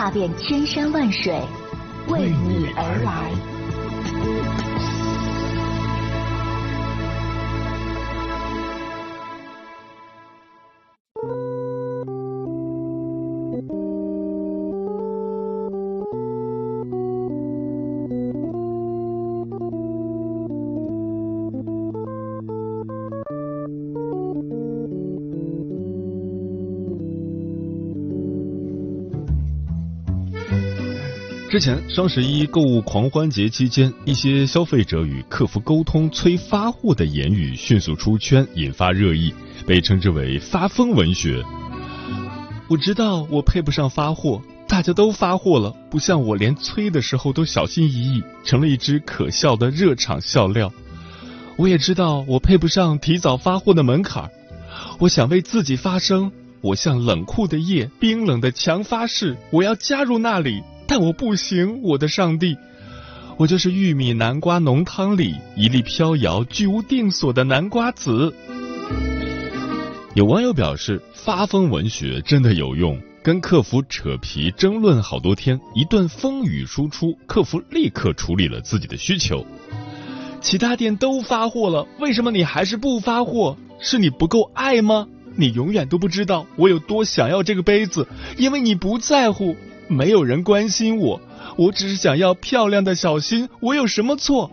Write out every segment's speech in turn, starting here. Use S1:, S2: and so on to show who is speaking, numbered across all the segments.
S1: 踏遍千山万水，为你而来。
S2: 之前双十一购物狂欢节期间，一些消费者与客服沟通催发货的言语迅速出圈，引发热议，被称之为“发疯文学”。我知道我配不上发货，大家都发货了，不像我连催的时候都小心翼翼，成了一只可笑的热场笑料。我也知道我配不上提早发货的门槛，我想为自己发声，我向冷酷的夜、冰冷的墙发誓，我要加入那里。但我不行，我的上帝，我就是玉米南瓜浓汤里一粒飘摇、居无定所的南瓜籽。有网友表示，发疯文学真的有用，跟客服扯皮争论好多天，一顿风雨输出，客服立刻处理了自己的需求。其他店都发货了，为什么你还是不发货？是你不够爱吗？你永远都不知道我有多想要这个杯子，因为你不在乎。没有人关心我，我只是想要漂亮的小心，我有什么错？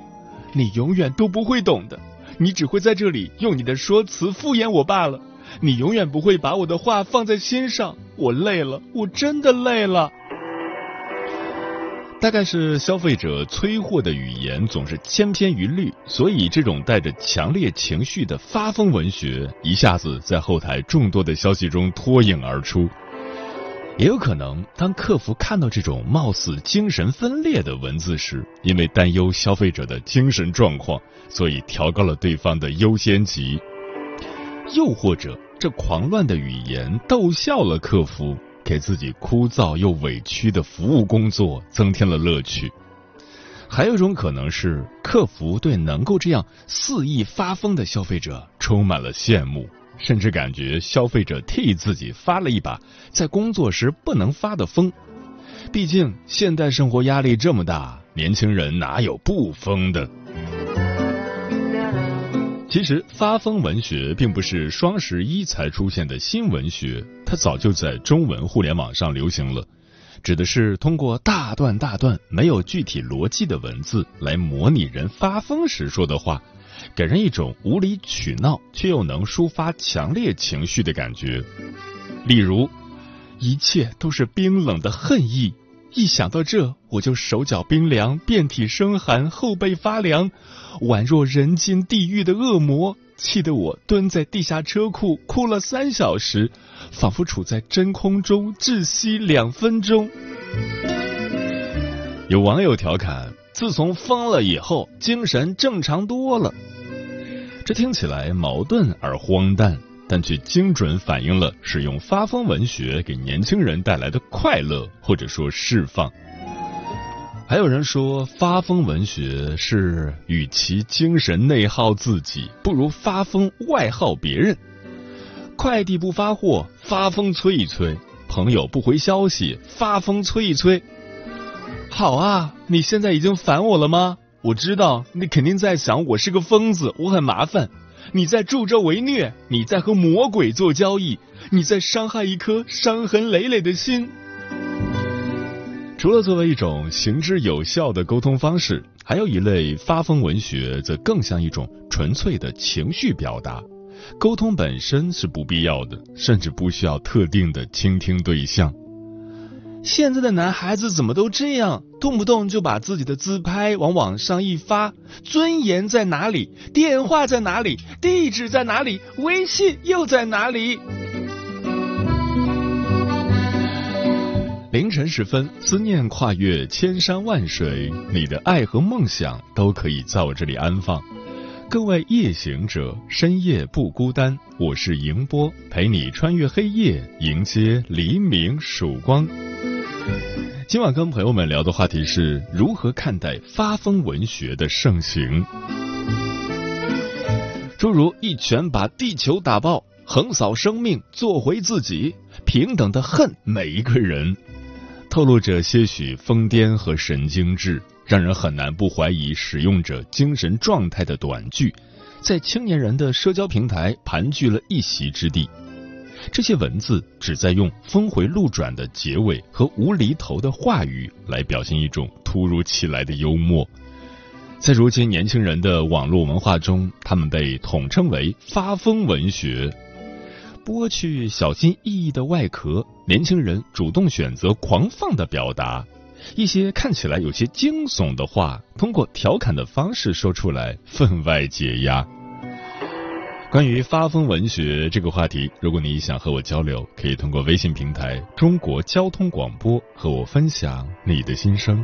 S2: 你永远都不会懂的，你只会在这里用你的说辞敷衍我罢了。你永远不会把我的话放在心上，我累了，我真的累了。大概是消费者催货的语言总是千篇一律，所以这种带着强烈情绪的发疯文学一下子在后台众多的消息中脱颖而出。也有可能，当客服看到这种貌似精神分裂的文字时，因为担忧消费者的精神状况，所以调高了对方的优先级；又或者，这狂乱的语言逗笑了客服，给自己枯燥又委屈的服务工作增添了乐趣。还有一种可能是，客服对能够这样肆意发疯的消费者充满了羡慕。甚至感觉消费者替自己发了一把在工作时不能发的疯，毕竟现代生活压力这么大，年轻人哪有不疯的？其实发疯文学并不是双十一才出现的新文学，它早就在中文互联网上流行了，指的是通过大段大段没有具体逻辑的文字来模拟人发疯时说的话。给人一种无理取闹却又能抒发强烈情绪的感觉。例如，一切都是冰冷的恨意，一想到这，我就手脚冰凉，遍体生寒，后背发凉，宛若人间地狱的恶魔，气得我蹲在地下车库哭了三小时，仿佛处在真空中窒息两分钟。有网友调侃：自从疯了以后，精神正常多了。这听起来矛盾而荒诞，但却精准反映了使用发疯文学给年轻人带来的快乐，或者说释放。还有人说，发疯文学是与其精神内耗自己，不如发疯外耗别人。快递不发货，发疯催一催；朋友不回消息，发疯催一催。好啊，你现在已经烦我了吗？我知道你肯定在想我是个疯子，我很麻烦。你在助纣为虐，你在和魔鬼做交易，你在伤害一颗伤痕累累的心。除了作为一种行之有效的沟通方式，还有一类发疯文学，则更像一种纯粹的情绪表达。沟通本身是不必要的，甚至不需要特定的倾听对象。现在的男孩子怎么都这样，动不动就把自己的自拍往网上一发，尊严在哪里？电话在哪里？地址在哪里？微信又在哪里？凌晨时分，思念跨越千山万水，你的爱和梦想都可以在我这里安放。各位夜行者，深夜不孤单，我是迎波，陪你穿越黑夜，迎接黎明曙光。今晚跟朋友们聊的话题是如何看待发疯文学的盛行，诸如一拳把地球打爆。横扫生命，做回自己，平等的恨每一个人，透露着些许疯癫和神经质，让人很难不怀疑使用者精神状态的短句，在青年人的社交平台盘踞了一席之地。这些文字旨在用峰回路转的结尾和无厘头的话语来表现一种突如其来的幽默。在如今年轻人的网络文化中，他们被统称为发疯文学。剥去小心翼翼的外壳，年轻人主动选择狂放的表达，一些看起来有些惊悚的话，通过调侃的方式说出来，分外解压。关于发疯文学这个话题，如果你想和我交流，可以通过微信平台“中国交通广播”和我分享你的心声。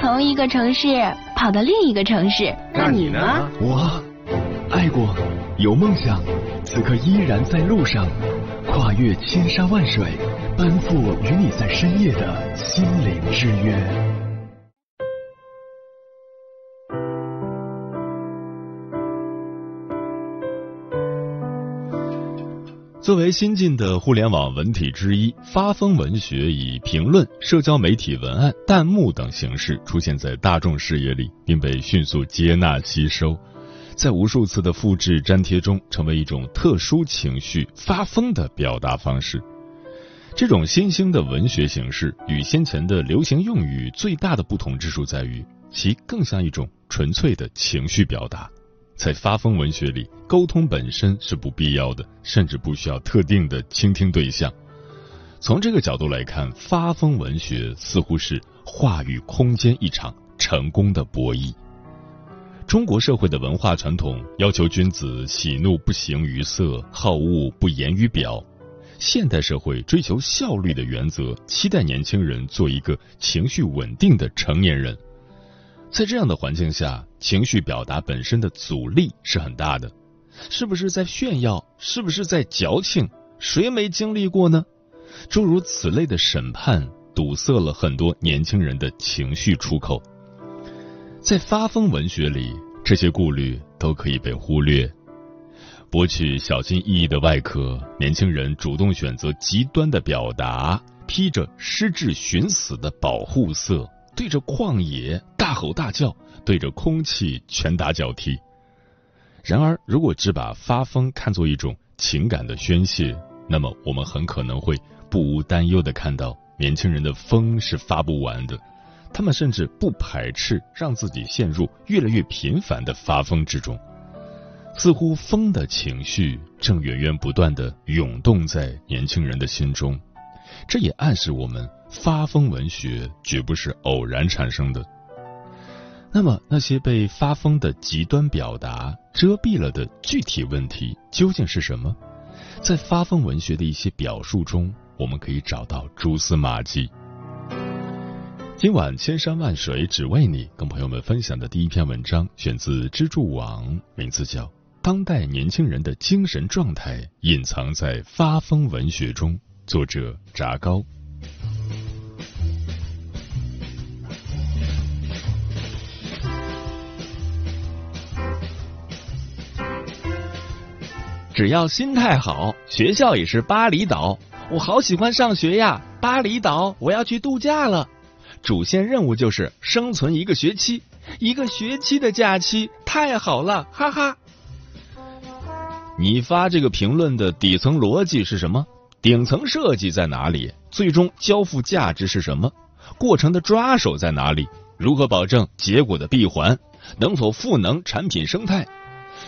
S1: 从一个城市跑到另一个城市。
S3: 那你呢？
S4: 我。爱过，有梦想，此刻依然在路上，跨越千山万水，奔赴与你在深夜的心灵之约。
S2: 作为新晋的互联网文体之一，发疯文学以评论、社交媒体文案、弹幕等形式出现在大众视野里，并被迅速接纳吸收。在无数次的复制粘贴中，成为一种特殊情绪发疯的表达方式。这种新兴的文学形式与先前的流行用语最大的不同之处在于，其更像一种纯粹的情绪表达。在发疯文学里，沟通本身是不必要的，甚至不需要特定的倾听对象。从这个角度来看，发疯文学似乎是话语空间一场成功的博弈。中国社会的文化传统要求君子喜怒不形于色，好恶不言于表。现代社会追求效率的原则，期待年轻人做一个情绪稳定的成年人。在这样的环境下，情绪表达本身的阻力是很大的。是不是在炫耀？是不是在矫情？谁没经历过呢？诸如此类的审判，堵塞了很多年轻人的情绪出口。在发疯文学里，这些顾虑都可以被忽略。剥去小心翼翼的外壳，年轻人主动选择极端的表达，披着失智寻死的保护色，对着旷野大吼大叫，对着空气拳打脚踢。然而，如果只把发疯看作一种情感的宣泄，那么我们很可能会不无担忧的看到，年轻人的疯是发不完的。他们甚至不排斥让自己陷入越来越频繁的发疯之中，似乎疯的情绪正源源不断的涌动在年轻人的心中。这也暗示我们，发疯文学绝不是偶然产生的。那么，那些被发疯的极端表达遮蔽了的具体问题究竟是什么？在发疯文学的一些表述中，我们可以找到蛛丝马迹。今晚千山万水只为你，跟朋友们分享的第一篇文章选自支柱网，名字叫《当代年轻人的精神状态隐藏在发疯文学中》，作者炸糕。
S5: 只要心态好，学校也是巴厘岛。我好喜欢上学呀！巴厘岛，我要去度假了。主线任务就是生存一个学期，一个学期的假期太好了，哈哈！
S2: 你发这个评论的底层逻辑是什么？顶层设计在哪里？最终交付价值是什么？过程的抓手在哪里？如何保证结果的闭环？能否赋能产品生态？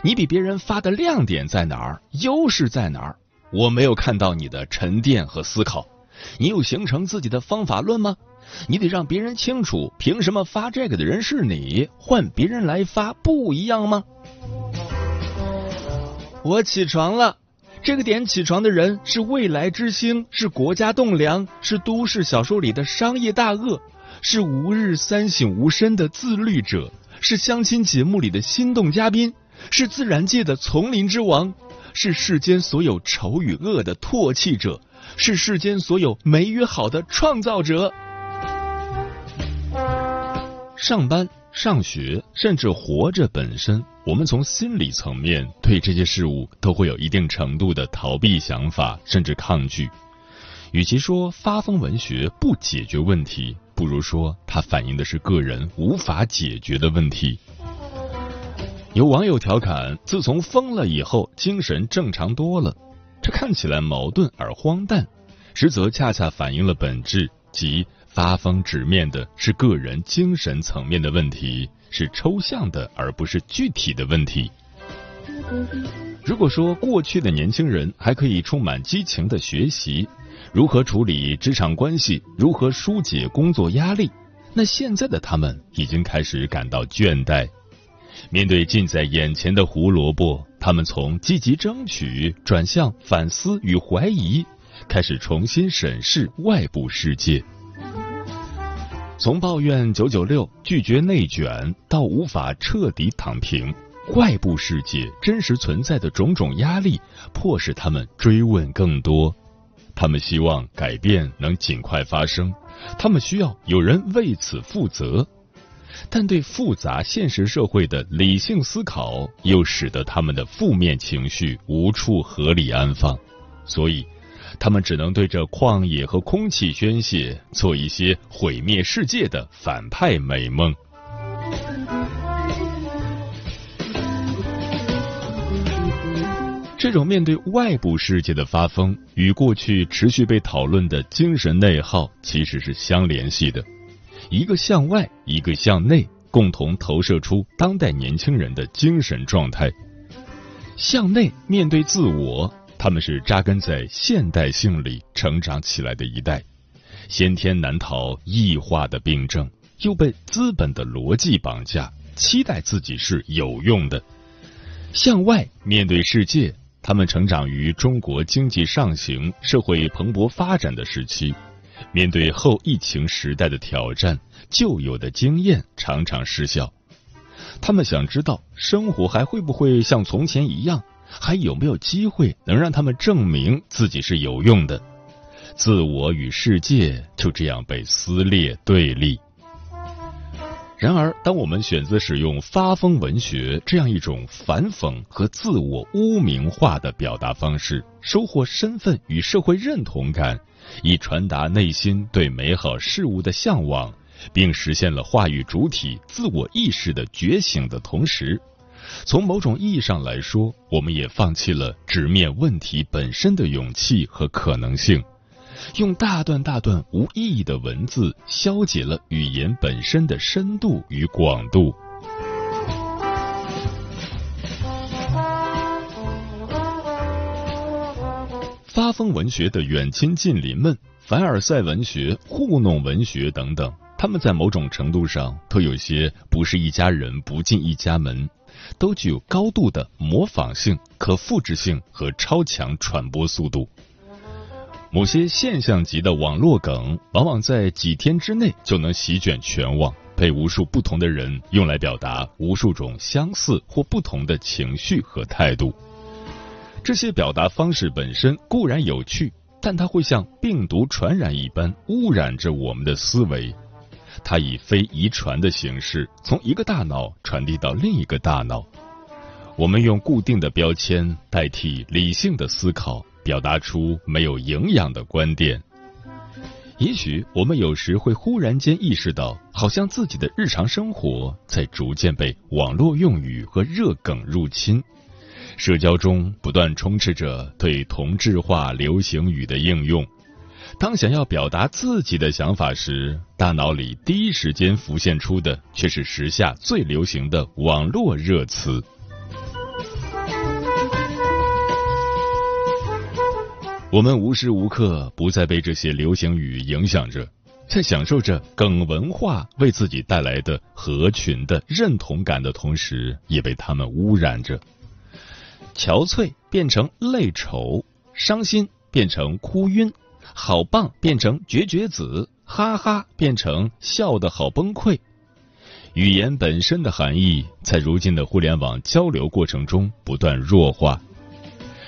S2: 你比别人发的亮点在哪儿？优势在哪儿？我没有看到你的沉淀和思考。你有形成自己的方法论吗？你得让别人清楚，凭什么发这个的人是你，换别人来发不一样吗？我起床了，这个点起床的人是未来之星，是国家栋梁，是都市小说里的商业大鳄，是吾日三省吾身的自律者，是相亲节目里的心动嘉宾，是自然界的丛林之王，是世间所有丑与恶的唾弃者，是世间所有美与好的创造者。上班。上学，甚至活着本身，我们从心理层面对这些事物都会有一定程度的逃避想法，甚至抗拒。与其说发疯文学不解决问题，不如说它反映的是个人无法解决的问题。有网友调侃：自从疯了以后，精神正常多了。这看起来矛盾而荒诞，实则恰恰反映了本质，即。发疯直面的是个人精神层面的问题，是抽象的而不是具体的问题。如果说过去的年轻人还可以充满激情的学习如何处理职场关系，如何疏解工作压力，那现在的他们已经开始感到倦怠。面对近在眼前的胡萝卜，他们从积极争取转向反思与怀疑，开始重新审视外部世界。从抱怨九九六、拒绝内卷到无法彻底躺平，外部世界真实存在的种种压力，迫使他们追问更多。他们希望改变能尽快发生，他们需要有人为此负责。但对复杂现实社会的理性思考，又使得他们的负面情绪无处合理安放，所以。他们只能对着旷野和空气宣泄，做一些毁灭世界的反派美梦。这种面对外部世界的发疯，与过去持续被讨论的精神内耗其实是相联系的。一个向外，一个向内，共同投射出当代年轻人的精神状态。向内面对自我。他们是扎根在现代性里成长起来的一代，先天难逃异化的病症，又被资本的逻辑绑架，期待自己是有用的。向外面对世界，他们成长于中国经济上行、社会蓬勃发展的时期，面对后疫情时代的挑战，旧有的经验常常失效。他们想知道，生活还会不会像从前一样？还有没有机会能让他们证明自己是有用的？自我与世界就这样被撕裂对立。然而，当我们选择使用发疯文学这样一种反讽和自我污名化的表达方式，收获身份与社会认同感，以传达内心对美好事物的向往，并实现了话语主体自我意识的觉醒的同时。从某种意义上来说，我们也放弃了直面问题本身的勇气和可能性，用大段大段无意义的文字消解了语言本身的深度与广度。发疯文学的远亲近邻们，凡尔赛文学、糊弄文学等等，他们在某种程度上都有些不是一家人不进一家门。都具有高度的模仿性、可复制性和超强传播速度。某些现象级的网络梗，往往在几天之内就能席卷全网，被无数不同的人用来表达无数种相似或不同的情绪和态度。这些表达方式本身固然有趣，但它会像病毒传染一般污染着我们的思维。它以非遗传的形式从一个大脑传递到另一个大脑。我们用固定的标签代替理性的思考，表达出没有营养的观点。也许我们有时会忽然间意识到，好像自己的日常生活在逐渐被网络用语和热梗入侵，社交中不断充斥着对同质化流行语的应用。当想要表达自己的想法时，大脑里第一时间浮现出的却是时下最流行的网络热词。我们无时无刻不在被这些流行语影响着，在享受着梗文化为自己带来的合群的认同感的同时，也被他们污染着。憔悴变成泪愁，伤心变成哭晕，好棒变成绝绝子，哈哈变成笑得好崩溃。语言本身的含义，在如今的互联网交流过程中不断弱化。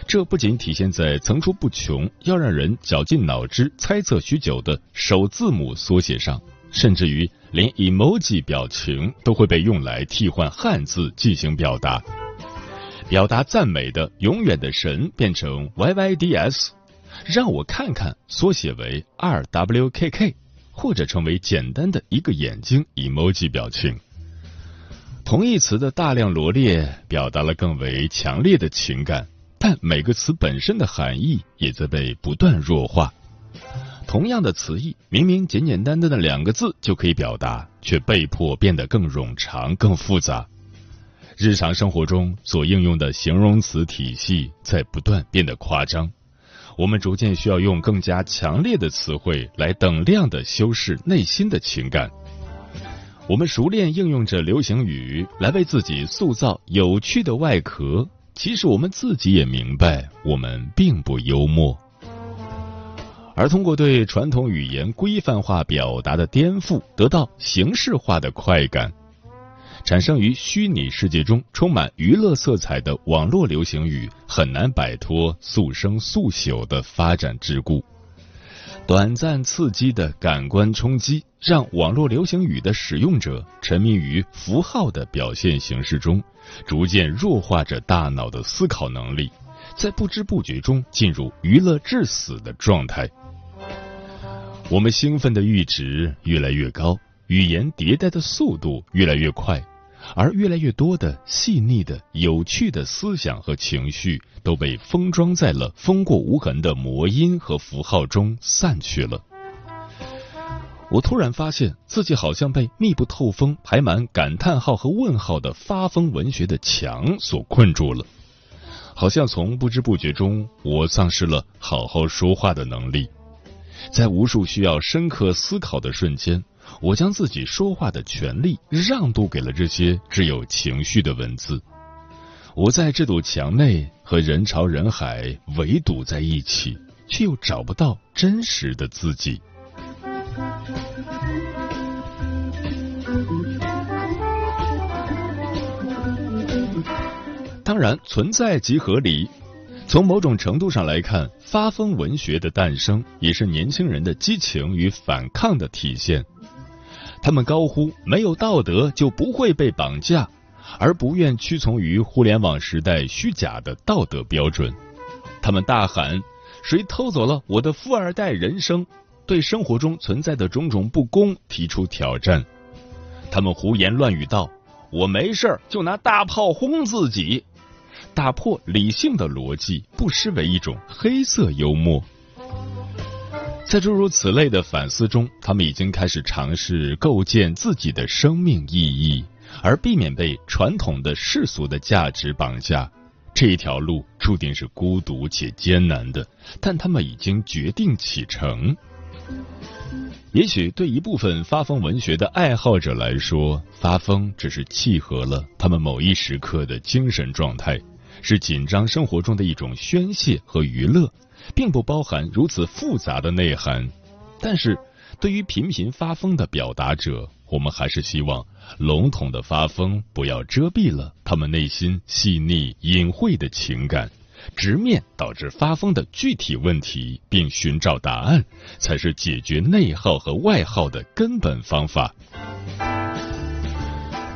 S2: 这不仅体现在层出不穷、要让人绞尽脑汁猜测许久的首字母缩写上，甚至于连 emoji 表情都会被用来替换汉字进行表达。表达赞美的永远的神变成 yyds，让我看看缩写为 rwkk，或者成为简单的一个眼睛 emoji 表情。同义词的大量罗列，表达了更为强烈的情感。但每个词本身的含义也在被不断弱化。同样的词义，明明简简单单的两个字就可以表达，却被迫变得更冗长、更复杂。日常生活中所应用的形容词体系在不断变得夸张，我们逐渐需要用更加强烈的词汇来等量的修饰内心的情感。我们熟练应用着流行语来为自己塑造有趣的外壳。其实我们自己也明白，我们并不幽默，而通过对传统语言规范化表达的颠覆，得到形式化的快感，产生于虚拟世界中充满娱乐色彩的网络流行语，很难摆脱速生速朽的发展桎梏。短暂刺激的感官冲击，让网络流行语的使用者沉迷于符号的表现形式中。逐渐弱化着大脑的思考能力，在不知不觉中进入娱乐致死的状态。我们兴奋的阈值越来越高，语言迭代的速度越来越快，而越来越多的细腻的、有趣的思想和情绪都被封装在了风过无痕的魔音和符号中散去了。我突然发现自己好像被密不透风、排满感叹号和问号的发疯文学的墙所困住了，好像从不知不觉中，我丧失了好好说话的能力。在无数需要深刻思考的瞬间，我将自己说话的权利让渡给了这些只有情绪的文字。我在这堵墙内和人潮人海围堵在一起，却又找不到真实的自己。当然，存在即合理。从某种程度上来看，发疯文学的诞生也是年轻人的激情与反抗的体现。他们高呼“没有道德就不会被绑架”，而不愿屈从于互联网时代虚假的道德标准。他们大喊：“谁偷走了我的富二代人生？”对生活中存在的种种不公提出挑战。他们胡言乱语道：“我没事就拿大炮轰自己。”打破理性的逻辑，不失为一种黑色幽默。在诸如此类的反思中，他们已经开始尝试构建自己的生命意义，而避免被传统的世俗的价值绑架。这一条路注定是孤独且艰难的，但他们已经决定启程。也许对一部分发疯文学的爱好者来说，发疯只是契合了他们某一时刻的精神状态。是紧张生活中的一种宣泄和娱乐，并不包含如此复杂的内涵。但是，对于频频发疯的表达者，我们还是希望笼统的发疯不要遮蔽了他们内心细腻隐晦的情感，直面导致发疯的具体问题，并寻找答案，才是解决内耗和外耗的根本方法。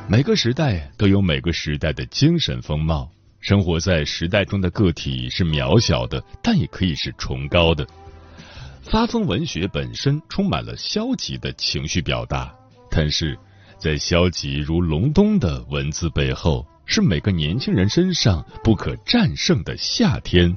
S2: 每个时代都有每个时代的精神风貌。生活在时代中的个体是渺小的，但也可以是崇高的。发疯文学本身充满了消极的情绪表达，但是在消极如隆冬的文字背后，是每个年轻人身上不可战胜的夏天。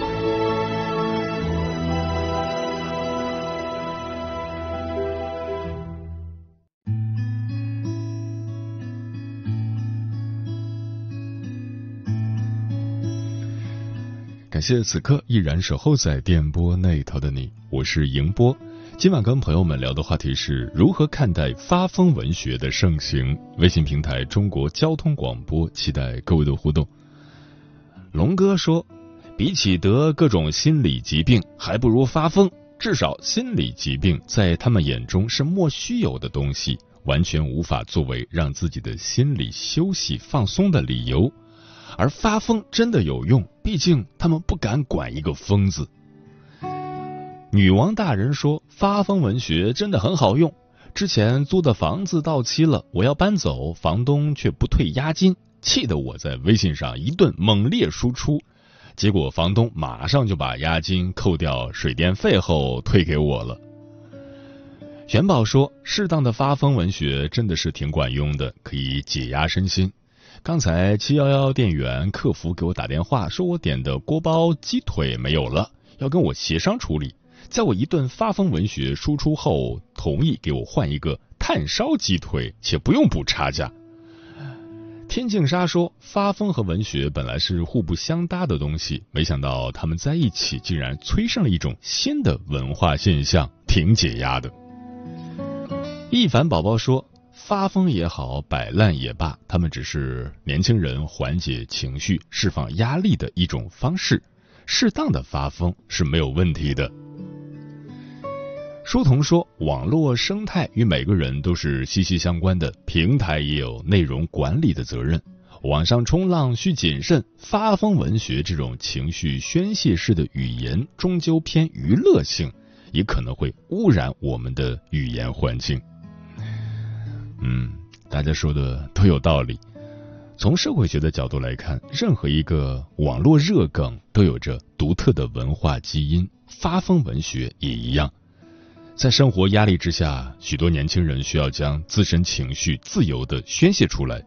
S2: 感谢此刻依然守候在电波那头的你，我是迎波。今晚跟朋友们聊的话题是如何看待发疯文学的盛行。微信平台中国交通广播，期待各位的互动。龙哥说，比起得各种心理疾病，还不如发疯。至少心理疾病在他们眼中是莫须有的东西，完全无法作为让自己的心理休息放松的理由。而发疯真的有用，毕竟他们不敢管一个疯子。女王大人说，发疯文学真的很好用。之前租的房子到期了，我要搬走，房东却不退押金，气得我在微信上一顿猛烈输出，结果房东马上就把押金扣掉水电费后退给我了。元宝说，适当的发疯文学真的是挺管用的，可以解压身心。刚才七幺幺店员客服给我打电话，说我点的锅包鸡腿没有了，要跟我协商处理。在我一顿发疯文学输出后，同意给我换一个炭烧鸡腿，且不用补差价。天净沙说，发疯和文学本来是互不相搭的东西，没想到他们在一起，竟然催生了一种新的文化现象，挺解压的。一凡宝宝说。发疯也好，摆烂也罢，他们只是年轻人缓解情绪、释放压力的一种方式。适当的发疯是没有问题的。书童说，网络生态与每个人都是息息相关的，平台也有内容管理的责任。网上冲浪需谨慎，发疯文学这种情绪宣泄式的语言，终究偏娱乐性，也可能会污染我们的语言环境。嗯，大家说的都有道理。从社会学的角度来看，任何一个网络热梗都有着独特的文化基因，发疯文学也一样。在生活压力之下，许多年轻人需要将自身情绪自由的宣泄出来。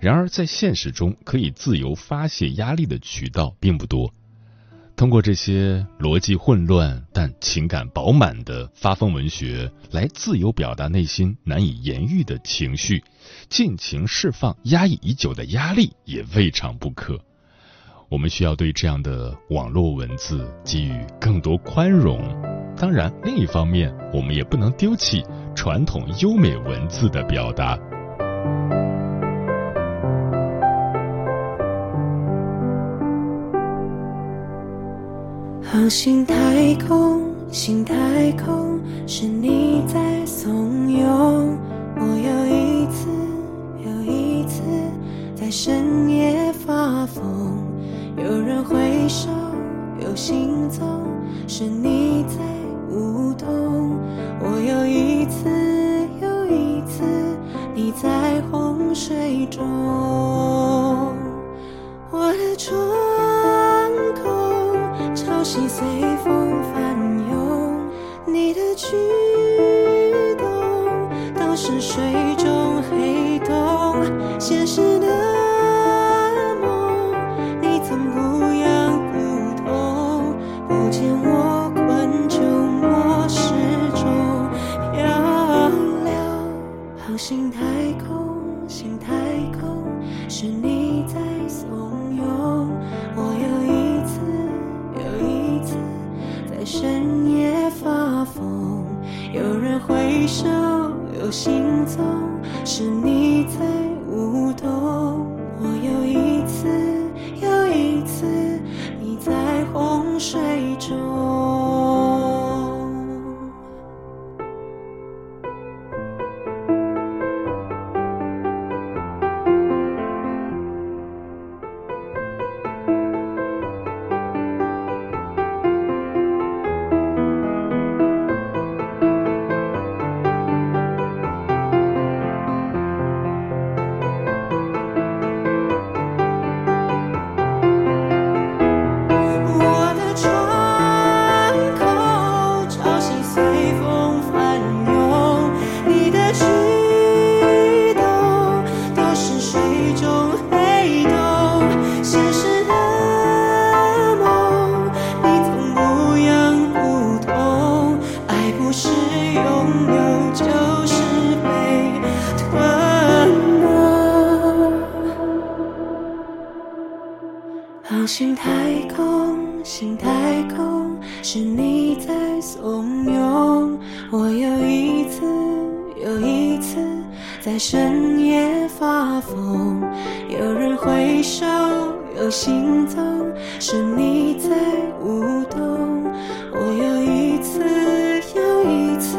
S2: 然而，在现实中，可以自由发泄压力的渠道并不多。通过这些逻辑混乱但情感饱满的发疯文学，来自由表达内心难以言喻的情绪，尽情释放压抑已久的压力，也未尝不可。我们需要对这样的网络文字给予更多宽容。当然，另一方面，我们也不能丢弃传统优美文字的表达。
S6: 航行太空，心太空，是你在怂恿我又一次又一次在深夜发疯。有人挥手，有行踪，是你在舞动。我又一次又一次，你在洪水中，心随风翻涌，你的举动都是水中黑洞，现实的梦，你曾不痒不痛，不见我困窘，我始终漂流，好心态心中是你。有心动，是你在舞动。我又一次又一次，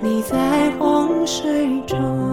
S6: 你在洪水中。